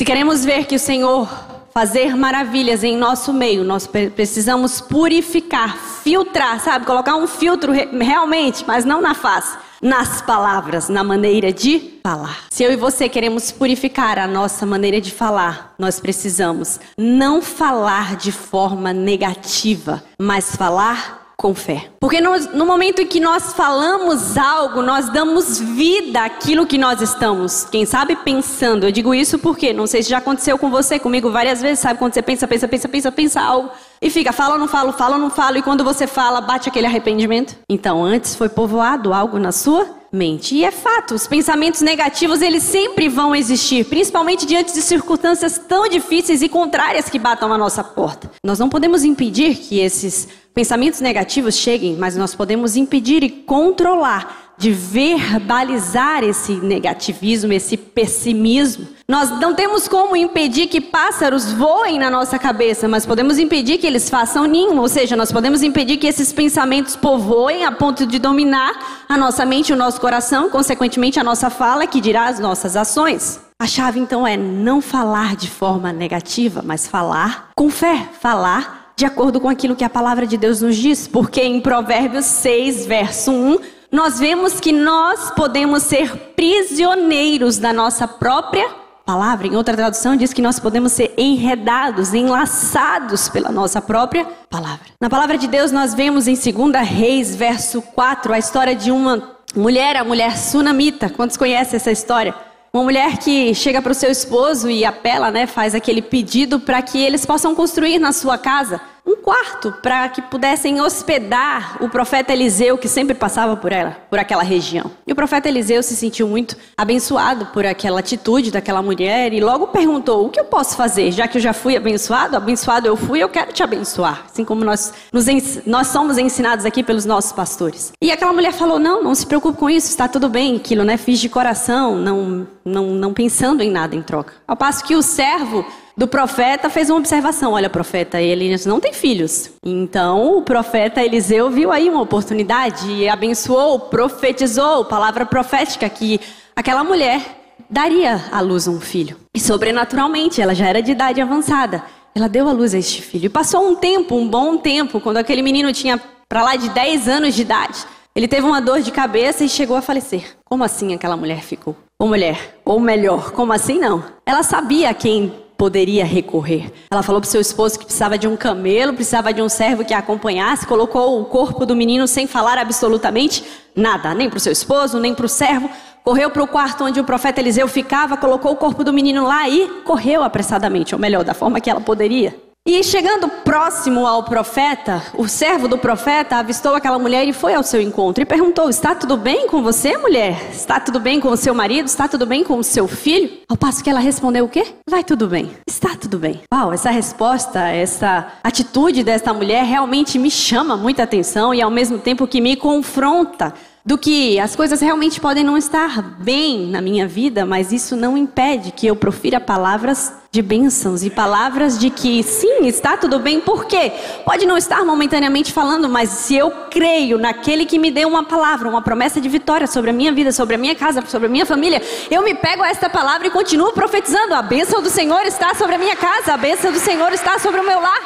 Se queremos ver que o Senhor fazer maravilhas em nosso meio, nós precisamos purificar, filtrar, sabe? Colocar um filtro realmente, mas não na face, nas palavras, na maneira de falar. Se eu e você queremos purificar a nossa maneira de falar, nós precisamos não falar de forma negativa, mas falar com fé. Porque no, no, momento em que nós falamos algo, nós damos vida àquilo que nós estamos, quem sabe, pensando. Eu digo isso porque, não sei se já aconteceu com você, comigo várias vezes, sabe? Quando você pensa, pensa, pensa, pensa, pensa algo. E fica, fala, não falo, fala, não falo. E quando você fala, bate aquele arrependimento. Então, antes foi povoado algo na sua mente. E é fato, os pensamentos negativos, eles sempre vão existir, principalmente diante de circunstâncias tão difíceis e contrárias que batam à nossa porta. Nós não podemos impedir que esses pensamentos negativos cheguem, mas nós podemos impedir e controlar de verbalizar esse negativismo, esse pessimismo. Nós não temos como impedir que pássaros voem na nossa cabeça, mas podemos impedir que eles façam ninho, ou seja, nós podemos impedir que esses pensamentos povoem a ponto de dominar a nossa mente, o nosso coração, consequentemente a nossa fala, que dirá as nossas ações. A chave então é não falar de forma negativa, mas falar com fé, falar de acordo com aquilo que a palavra de Deus nos diz, porque em Provérbios 6, verso 1, nós vemos que nós podemos ser prisioneiros da nossa própria palavra. Em outra tradução, diz que nós podemos ser enredados, enlaçados pela nossa própria palavra. Na palavra de Deus, nós vemos em 2 Reis, verso 4, a história de uma mulher, a mulher sunamita. Quantos conhecem essa história? Uma mulher que chega para o seu esposo e apela, né, faz aquele pedido para que eles possam construir na sua casa um quarto para que pudessem hospedar o profeta Eliseu, que sempre passava por ela, por aquela região. E o profeta Eliseu se sentiu muito abençoado por aquela atitude daquela mulher e logo perguntou: O que eu posso fazer? Já que eu já fui abençoado, abençoado eu fui, eu quero te abençoar. Assim como nós, nos, nós somos ensinados aqui pelos nossos pastores. E aquela mulher falou: Não, não se preocupe com isso, está tudo bem. Aquilo, né? Fiz de coração, não, não, não pensando em nada em troca. Ao passo que o servo do profeta fez uma observação: olha, profeta, ele não tem filhos. Então o profeta Eliseu viu aí uma oportunidade e abençoou, profetizou, palavra profética que aquela mulher daria à luz um filho. E sobrenaturalmente, ela já era de idade avançada. Ela deu à luz a este filho. E passou um tempo, um bom tempo, quando aquele menino tinha para lá de 10 anos de idade. Ele teve uma dor de cabeça e chegou a falecer. Como assim aquela mulher ficou? Ou mulher, ou melhor, como assim não? Ela sabia quem poderia recorrer. Ela falou para seu esposo que precisava de um camelo, precisava de um servo que a acompanhasse, colocou o corpo do menino sem falar absolutamente nada, nem para o seu esposo, nem para o servo. Correu para o quarto onde o profeta Eliseu ficava, colocou o corpo do menino lá e correu apressadamente, ou melhor, da forma que ela poderia. E chegando próximo ao profeta, o servo do profeta avistou aquela mulher e foi ao seu encontro e perguntou: Está tudo bem com você, mulher? Está tudo bem com o seu marido? Está tudo bem com o seu filho? Ao passo que ela respondeu: O quê? Vai tudo bem. Está tudo bem. Uau, essa resposta, essa atitude desta mulher realmente me chama muita atenção e ao mesmo tempo que me confronta do que as coisas realmente podem não estar bem na minha vida, mas isso não impede que eu profira palavras de bênçãos e palavras de que sim, está tudo bem, por quê? Pode não estar momentaneamente falando, mas se eu creio naquele que me deu uma palavra, uma promessa de vitória sobre a minha vida, sobre a minha casa, sobre a minha família, eu me pego a esta palavra e continuo profetizando: a bênção do Senhor está sobre a minha casa, a bênção do Senhor está sobre o meu lar.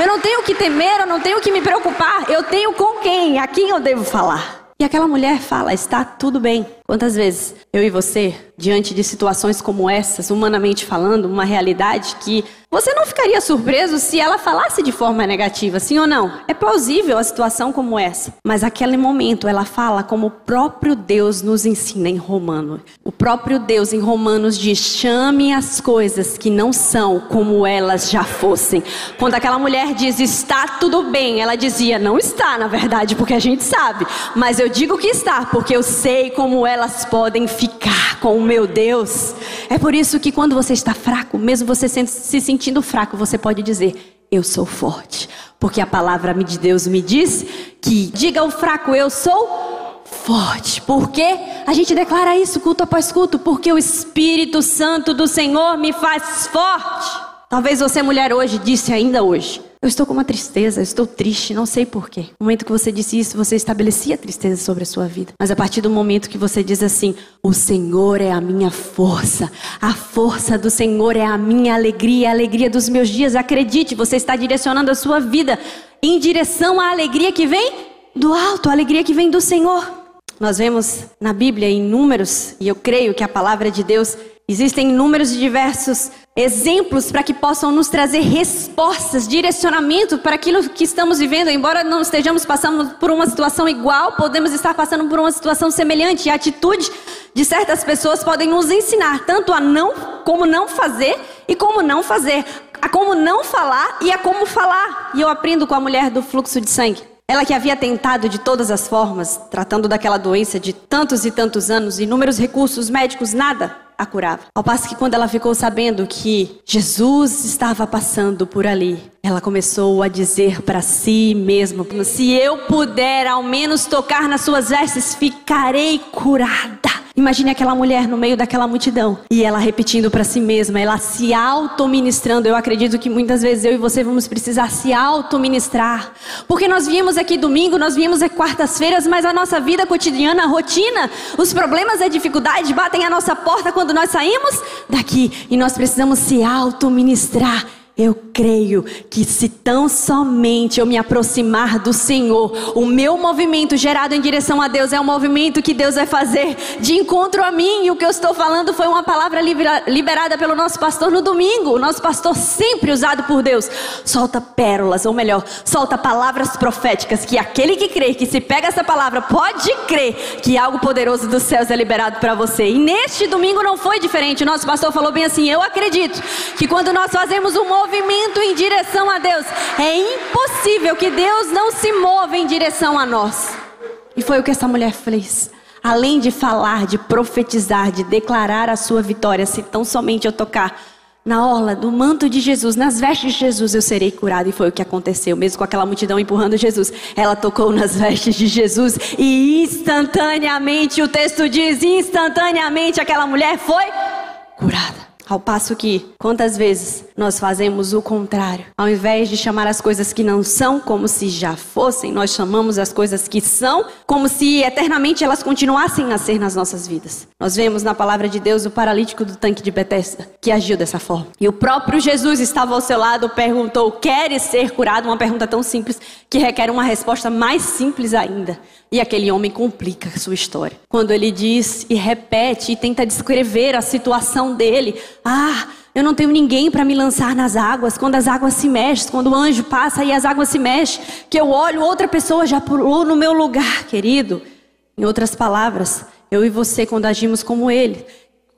Eu não tenho que temer, eu não tenho que me preocupar, eu tenho com quem, a quem eu devo falar. E aquela mulher fala: está tudo bem. Quantas vezes eu e você, diante de situações como essas, humanamente falando, uma realidade que você não ficaria surpreso se ela falasse de forma negativa, sim ou não? É plausível a situação como essa, mas aquele momento ela fala como o próprio Deus nos ensina em Romano. O próprio Deus em Romanos diz: chame as coisas que não são como elas já fossem. Quando aquela mulher diz está tudo bem, ela dizia: não está, na verdade, porque a gente sabe, mas eu digo que está, porque eu sei como elas podem ficar com o meu Deus. É por isso que quando você está fraco, mesmo você se sentindo fraco, você pode dizer: Eu sou forte. Porque a palavra de Deus me diz que diga ao fraco: Eu sou forte. Porque a gente declara isso culto após culto? Porque o Espírito Santo do Senhor me faz forte. Talvez você, mulher, hoje, disse ainda hoje: Eu estou com uma tristeza, eu estou triste, não sei porquê. No momento que você disse isso, você estabelecia tristeza sobre a sua vida. Mas a partir do momento que você diz assim: O Senhor é a minha força, a força do Senhor é a minha alegria, a alegria dos meus dias. Acredite, você está direcionando a sua vida em direção à alegria que vem do alto, a alegria que vem do Senhor. Nós vemos na Bíblia em números, e eu creio que a palavra de Deus Existem inúmeros e diversos exemplos para que possam nos trazer respostas, direcionamento para aquilo que estamos vivendo. Embora não estejamos passando por uma situação igual, podemos estar passando por uma situação semelhante. E a atitude de certas pessoas podem nos ensinar tanto a não, como não fazer e como não fazer, a como não falar e a como falar. E eu aprendo com a mulher do fluxo de sangue. Ela que havia tentado de todas as formas, tratando daquela doença de tantos e tantos anos, inúmeros recursos médicos, nada a curava. Ao passo que quando ela ficou sabendo que Jesus estava passando por ali, ela começou a dizer para si mesma: se eu puder ao menos tocar nas suas vestes, ficarei curada. Imagine aquela mulher no meio daquela multidão e ela repetindo para si mesma, ela se auto-ministrando. Eu acredito que muitas vezes eu e você vamos precisar se auto-ministrar. Porque nós viemos aqui domingo, nós viemos aqui quartas-feiras, mas a nossa vida cotidiana, a rotina, os problemas e a dificuldade batem a nossa porta quando nós saímos daqui e nós precisamos se auto-ministrar eu creio que se tão somente eu me aproximar do Senhor, o meu movimento gerado em direção a Deus é um movimento que Deus vai fazer de encontro a mim. E o que eu estou falando foi uma palavra liberada pelo nosso pastor no domingo. O nosso pastor sempre usado por Deus solta pérolas, ou melhor, solta palavras proféticas que aquele que crê, que se pega essa palavra, pode crer que algo poderoso dos céus é liberado para você. E neste domingo não foi diferente. O nosso pastor falou bem assim: "Eu acredito que quando nós fazemos um movimento movimento em direção a Deus. É impossível que Deus não se mova em direção a nós. E foi o que essa mulher fez. Além de falar, de profetizar, de declarar a sua vitória, se tão somente eu tocar na orla do manto de Jesus, nas vestes de Jesus, eu serei curada. E foi o que aconteceu, mesmo com aquela multidão empurrando Jesus. Ela tocou nas vestes de Jesus e instantaneamente, o texto diz: instantaneamente aquela mulher foi curada. Ao passo que, quantas vezes nós fazemos o contrário? Ao invés de chamar as coisas que não são como se já fossem, nós chamamos as coisas que são como se eternamente elas continuassem a ser nas nossas vidas. Nós vemos na palavra de Deus o paralítico do tanque de Betesda que agiu dessa forma. E o próprio Jesus estava ao seu lado, perguntou: "Queres ser curado?" Uma pergunta tão simples que requer uma resposta mais simples ainda. E aquele homem complica a sua história. Quando ele diz e repete e tenta descrever a situação dele, ah, eu não tenho ninguém para me lançar nas águas. Quando as águas se mexem, quando o anjo passa e as águas se mexem, que eu olho, outra pessoa já pulou no meu lugar, querido. Em outras palavras, eu e você, quando agimos como ele,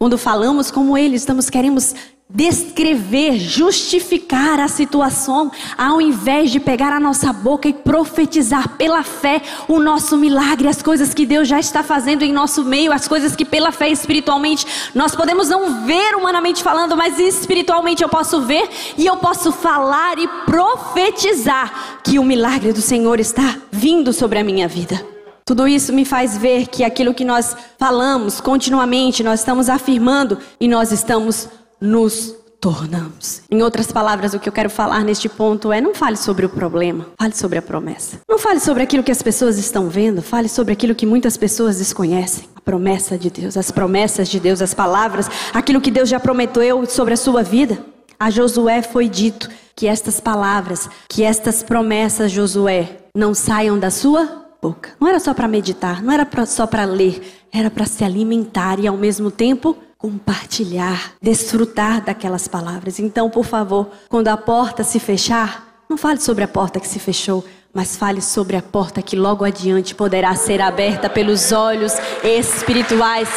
quando falamos como ele, estamos queremos descrever, justificar a situação, ao invés de pegar a nossa boca e profetizar pela fé o nosso milagre, as coisas que Deus já está fazendo em nosso meio, as coisas que pela fé espiritualmente nós podemos não ver humanamente falando, mas espiritualmente eu posso ver e eu posso falar e profetizar que o milagre do Senhor está vindo sobre a minha vida. Tudo isso me faz ver que aquilo que nós falamos continuamente, nós estamos afirmando e nós estamos nos tornamos. Em outras palavras, o que eu quero falar neste ponto é: não fale sobre o problema, fale sobre a promessa. Não fale sobre aquilo que as pessoas estão vendo, fale sobre aquilo que muitas pessoas desconhecem. A promessa de Deus, as promessas de Deus, as palavras, aquilo que Deus já prometeu sobre a sua vida. A Josué foi dito que estas palavras, que estas promessas, Josué, não saiam da sua boca. Não era só para meditar, não era só para ler, era para se alimentar e ao mesmo tempo compartilhar, desfrutar daquelas palavras. Então, por favor, quando a porta se fechar, não fale sobre a porta que se fechou, mas fale sobre a porta que logo adiante poderá ser aberta pelos olhos espirituais.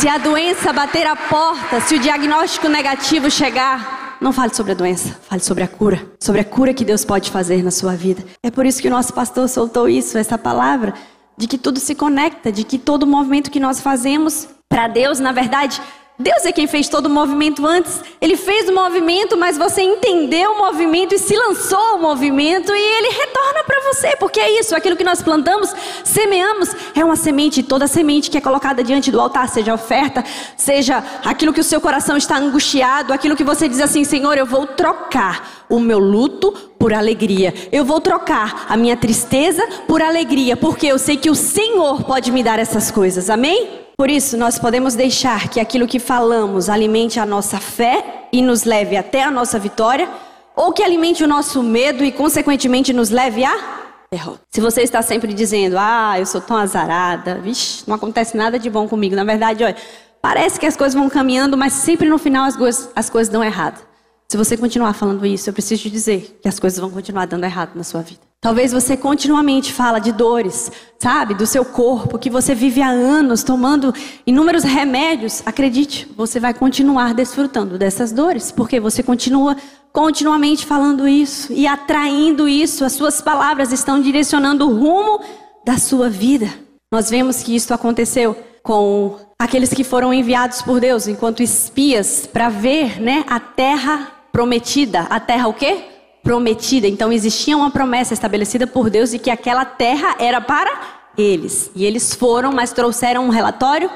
Se a doença bater a porta, se o diagnóstico negativo chegar, não fale sobre a doença, fale sobre a cura, sobre a cura que Deus pode fazer na sua vida. É por isso que o nosso pastor soltou isso, essa palavra, de que tudo se conecta, de que todo movimento que nós fazemos para Deus, na verdade, Deus é quem fez todo o movimento antes. Ele fez o movimento, mas você entendeu o movimento e se lançou o movimento e ele retorna para você, porque é isso, aquilo que nós plantamos, semeamos, é uma semente, toda semente que é colocada diante do altar, seja oferta, seja aquilo que o seu coração está angustiado, aquilo que você diz assim, Senhor, eu vou trocar o meu luto por alegria. Eu vou trocar a minha tristeza por alegria, porque eu sei que o Senhor pode me dar essas coisas. Amém? Por isso, nós podemos deixar que aquilo que falamos alimente a nossa fé e nos leve até a nossa vitória, ou que alimente o nosso medo e, consequentemente, nos leve a derrota. Se você está sempre dizendo, ah, eu sou tão azarada, vixe, não acontece nada de bom comigo. Na verdade, olha, parece que as coisas vão caminhando, mas sempre no final as coisas, as coisas dão errado. Se você continuar falando isso, eu preciso te dizer que as coisas vão continuar dando errado na sua vida. Talvez você continuamente fala de dores, sabe, do seu corpo, que você vive há anos tomando inúmeros remédios. Acredite, você vai continuar desfrutando dessas dores, porque você continua continuamente falando isso e atraindo isso. As suas palavras estão direcionando o rumo da sua vida. Nós vemos que isso aconteceu com aqueles que foram enviados por Deus enquanto espias para ver, né, a terra prometida. A terra o quê? Prometida. Então existia uma promessa estabelecida por Deus de que aquela terra era para eles. E eles foram, mas trouxeram um relatório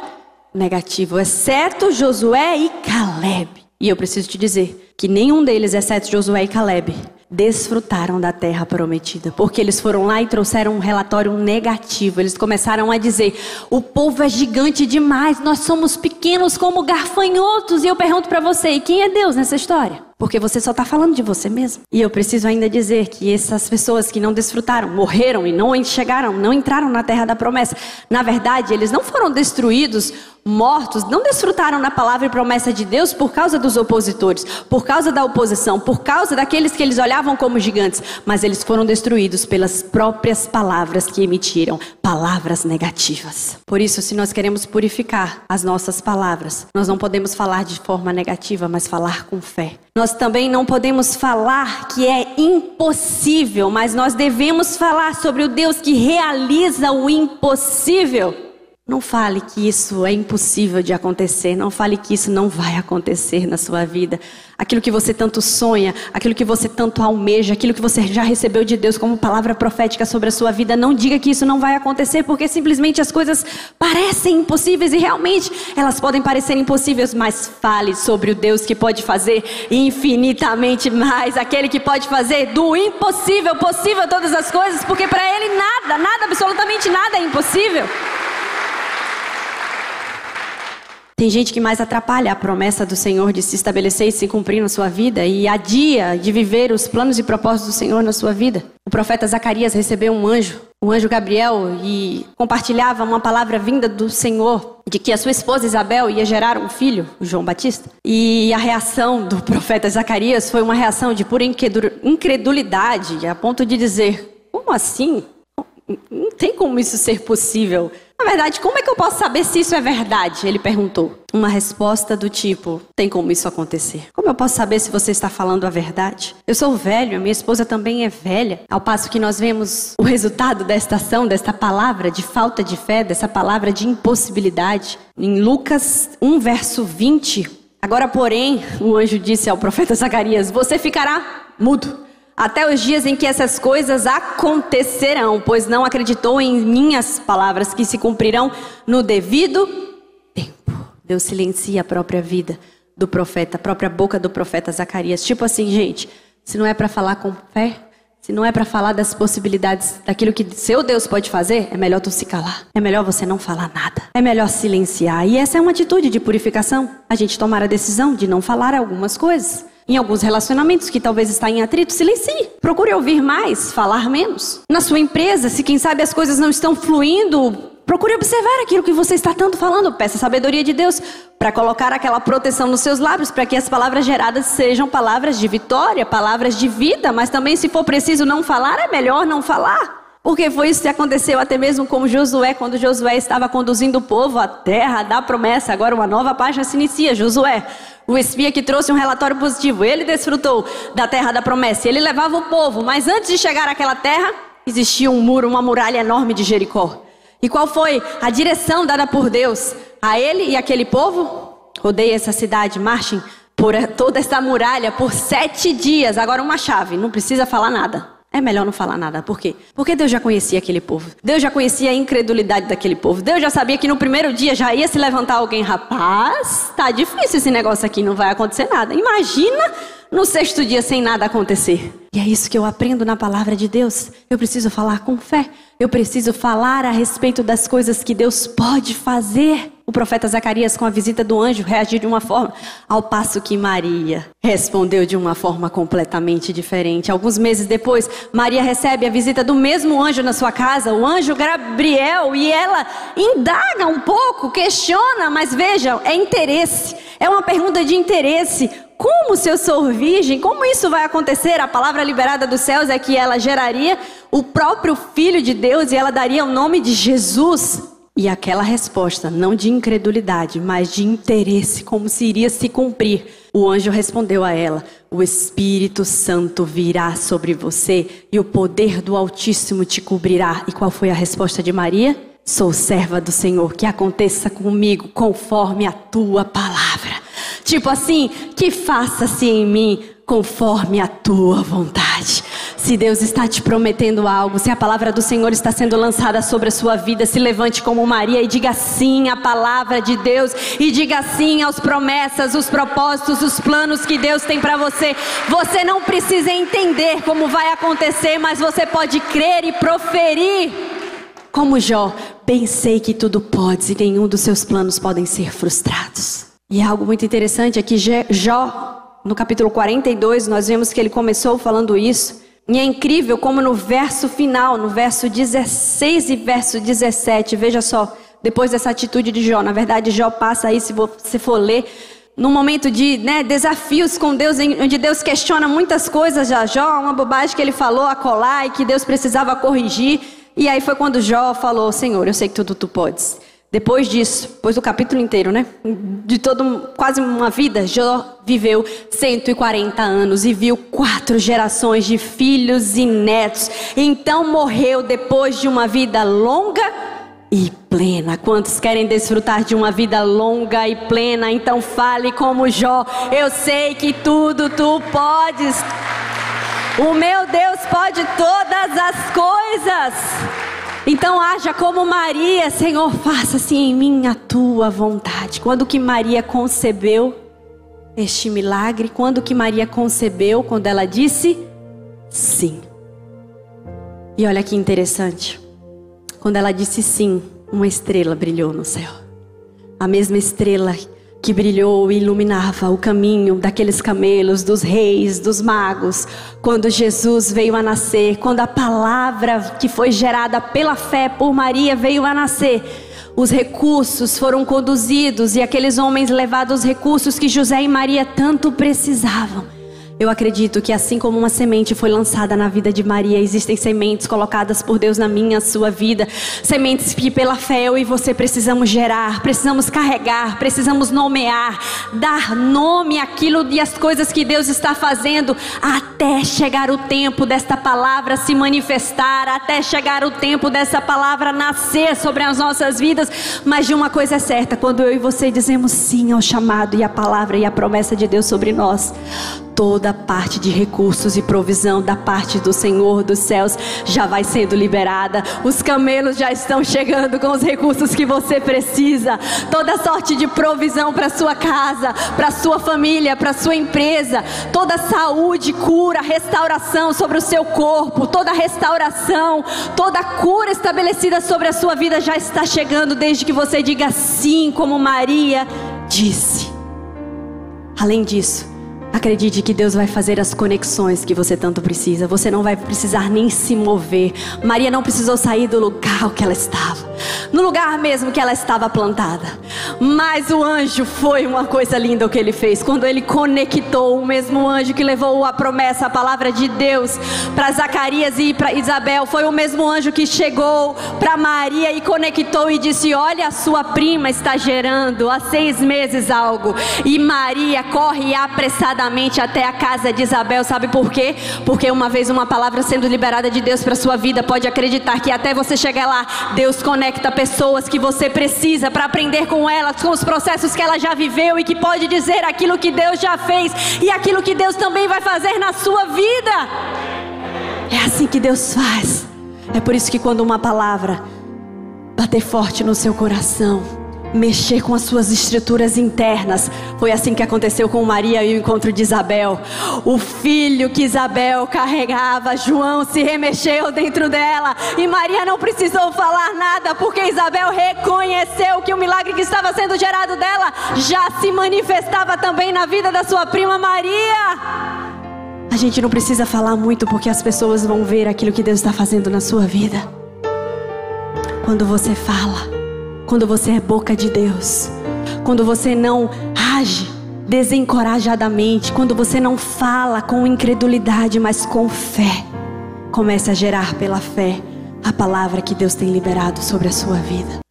negativo, exceto Josué e Caleb. E eu preciso te dizer que nenhum deles, exceto Josué e Caleb, desfrutaram da terra prometida, porque eles foram lá e trouxeram um relatório negativo. Eles começaram a dizer: "O povo é gigante demais, nós somos pequenos como garfanhotos". E eu pergunto para você, e quem é Deus nessa história? Porque você só está falando de você mesmo. E eu preciso ainda dizer que essas pessoas que não desfrutaram, morreram e não chegaram, não entraram na terra da promessa. Na verdade, eles não foram destruídos, mortos, não desfrutaram da palavra e promessa de Deus por causa dos opositores, por causa da oposição, por causa daqueles que eles olhavam como gigantes. Mas eles foram destruídos pelas próprias palavras que emitiram palavras negativas. Por isso, se nós queremos purificar as nossas palavras, nós não podemos falar de forma negativa, mas falar com fé. Nós também não podemos falar que é impossível, mas nós devemos falar sobre o Deus que realiza o impossível. Não fale que isso é impossível de acontecer, não fale que isso não vai acontecer na sua vida. Aquilo que você tanto sonha, aquilo que você tanto almeja, aquilo que você já recebeu de Deus como palavra profética sobre a sua vida, não diga que isso não vai acontecer, porque simplesmente as coisas parecem impossíveis e realmente elas podem parecer impossíveis, mas fale sobre o Deus que pode fazer infinitamente mais, aquele que pode fazer do impossível possível todas as coisas, porque para ele nada, nada, absolutamente nada é impossível. Tem gente que mais atrapalha a promessa do Senhor de se estabelecer e se cumprir na sua vida e adia de viver os planos e propósitos do Senhor na sua vida. O profeta Zacarias recebeu um anjo, o anjo Gabriel, e compartilhava uma palavra vinda do Senhor de que a sua esposa Isabel ia gerar um filho, o João Batista. E a reação do profeta Zacarias foi uma reação de pura incredulidade, a ponto de dizer: Como assim? Não tem como isso ser possível. Na verdade, como é que eu posso saber se isso é verdade? Ele perguntou. Uma resposta do tipo: tem como isso acontecer? Como eu posso saber se você está falando a verdade? Eu sou velho, minha esposa também é velha. Ao passo que nós vemos o resultado desta ação, desta palavra de falta de fé, dessa palavra de impossibilidade. Em Lucas 1, verso 20. Agora, porém, o anjo disse ao profeta Zacarias: Você ficará mudo até os dias em que essas coisas acontecerão, pois não acreditou em minhas palavras que se cumprirão no devido tempo. Deus silencia a própria vida do profeta, a própria boca do profeta Zacarias. Tipo assim, gente, se não é para falar com fé, se não é para falar das possibilidades daquilo que seu Deus pode fazer, é melhor tu se calar. É melhor você não falar nada. É melhor silenciar. E essa é uma atitude de purificação. A gente tomar a decisão de não falar algumas coisas. Em alguns relacionamentos que talvez está em atrito, silencie. Procure ouvir mais, falar menos. Na sua empresa, se quem sabe as coisas não estão fluindo, procure observar aquilo que você está tanto falando. Peça sabedoria de Deus para colocar aquela proteção nos seus lábios, para que as palavras geradas sejam palavras de vitória, palavras de vida, mas também se for preciso não falar, é melhor não falar. Porque foi isso que aconteceu até mesmo com Josué, quando Josué estava conduzindo o povo à terra da promessa. Agora uma nova página se inicia. Josué, o espia que trouxe um relatório positivo, ele desfrutou da terra da promessa. Ele levava o povo, mas antes de chegar àquela terra, existia um muro, uma muralha enorme de Jericó. E qual foi a direção dada por Deus a ele e aquele povo? rodeiem essa cidade, marchem por toda essa muralha por sete dias. Agora uma chave, não precisa falar nada. É melhor não falar nada. Por quê? Porque Deus já conhecia aquele povo. Deus já conhecia a incredulidade daquele povo. Deus já sabia que no primeiro dia já ia se levantar alguém. Rapaz, tá difícil esse negócio aqui, não vai acontecer nada. Imagina no sexto dia sem nada acontecer. E é isso que eu aprendo na palavra de Deus. Eu preciso falar com fé. Eu preciso falar a respeito das coisas que Deus pode fazer. O profeta Zacarias, com a visita do anjo, reagiu de uma forma, ao passo que Maria respondeu de uma forma completamente diferente. Alguns meses depois, Maria recebe a visita do mesmo anjo na sua casa, o anjo Gabriel, e ela indaga um pouco, questiona, mas veja, é interesse. É uma pergunta de interesse. Como se eu sou virgem, como isso vai acontecer? A palavra liberada dos céus é que ela geraria o próprio Filho de Deus e ela daria o nome de Jesus. E aquela resposta, não de incredulidade, mas de interesse, como se iria se cumprir. O anjo respondeu a ela: O Espírito Santo virá sobre você e o poder do Altíssimo te cobrirá. E qual foi a resposta de Maria? Sou serva do Senhor, que aconteça comigo conforme a tua palavra. Tipo assim, que faça-se em mim conforme a tua vontade. Se Deus está te prometendo algo, se a palavra do Senhor está sendo lançada sobre a sua vida, se levante como Maria e diga sim à palavra de Deus e diga sim às promessas, os propósitos, os planos que Deus tem para você. Você não precisa entender como vai acontecer, mas você pode crer e proferir. Como Jó, bem sei que tudo pode e nenhum dos seus planos podem ser frustrados. E é algo muito interessante é que Jó, no capítulo 42, nós vemos que ele começou falando isso. E é incrível como no verso final, no verso 16 e verso 17, veja só, depois dessa atitude de Jó, na verdade Jó passa aí, se você for ler, num momento de né, desafios com Deus, onde Deus questiona muitas coisas já. Jó, uma bobagem que ele falou a colar e que Deus precisava corrigir. E aí foi quando Jó falou: Senhor, eu sei que tudo tu podes. Depois disso, depois do capítulo inteiro, né? De todo, quase uma vida, Jó viveu 140 anos e viu quatro gerações de filhos e netos. Então morreu depois de uma vida longa e plena. Quantos querem desfrutar de uma vida longa e plena? Então fale como Jó. Eu sei que tudo tu podes. O meu Deus pode todas as coisas. Então haja como Maria, Senhor, faça-se em mim a tua vontade. Quando que Maria concebeu este milagre? Quando que Maria concebeu? Quando ela disse sim. E olha que interessante. Quando ela disse sim, uma estrela brilhou no céu. A mesma estrela que brilhou e iluminava o caminho daqueles camelos, dos reis, dos magos, quando Jesus veio a nascer, quando a palavra que foi gerada pela fé por Maria veio a nascer. Os recursos foram conduzidos e aqueles homens levaram os recursos que José e Maria tanto precisavam. Eu acredito que assim como uma semente foi lançada na vida de Maria, existem sementes colocadas por Deus na minha, sua vida, sementes que pela fé eu e você precisamos gerar, precisamos carregar, precisamos nomear, dar nome àquilo e às coisas que Deus está fazendo até chegar o tempo desta palavra se manifestar, até chegar o tempo dessa palavra nascer sobre as nossas vidas. Mas de uma coisa é certa, quando eu e você dizemos sim ao chamado e à palavra e à promessa de Deus sobre nós, toda parte de recursos e provisão da parte do Senhor dos céus já vai sendo liberada. Os camelos já estão chegando com os recursos que você precisa. Toda sorte de provisão para sua casa, para sua família, para sua empresa. Toda saúde, cura, restauração sobre o seu corpo, toda restauração, toda cura estabelecida sobre a sua vida já está chegando desde que você diga sim, como Maria disse. Além disso, Acredite que Deus vai fazer as conexões que você tanto precisa. Você não vai precisar nem se mover. Maria não precisou sair do lugar que ela estava. No lugar mesmo que ela estava plantada. Mas o anjo foi uma coisa linda o que ele fez. Quando ele conectou o mesmo anjo que levou a promessa, a palavra de Deus para Zacarias e para Isabel. Foi o mesmo anjo que chegou para Maria e conectou e disse: Olha, a sua prima está gerando há seis meses algo. E Maria corre apressadamente até a casa de Isabel. Sabe por quê? Porque uma vez uma palavra sendo liberada de Deus para sua vida, pode acreditar que até você chegar lá, Deus conecta pessoas que você precisa para aprender com elas, com os processos que ela já viveu e que pode dizer aquilo que Deus já fez e aquilo que Deus também vai fazer na sua vida. É assim que Deus faz. É por isso que quando uma palavra bater forte no seu coração, mexer com as suas estruturas internas. Foi assim que aconteceu com Maria e o encontro de Isabel. O filho que Isabel carregava, João, se remexeu dentro dela. E Maria não precisou falar nada, porque Isabel reconheceu que o milagre que estava sendo gerado dela já se manifestava também na vida da sua prima Maria. A gente não precisa falar muito, porque as pessoas vão ver aquilo que Deus está fazendo na sua vida. Quando você fala quando você é boca de Deus, quando você não age desencorajadamente, quando você não fala com incredulidade, mas com fé, comece a gerar pela fé a palavra que Deus tem liberado sobre a sua vida.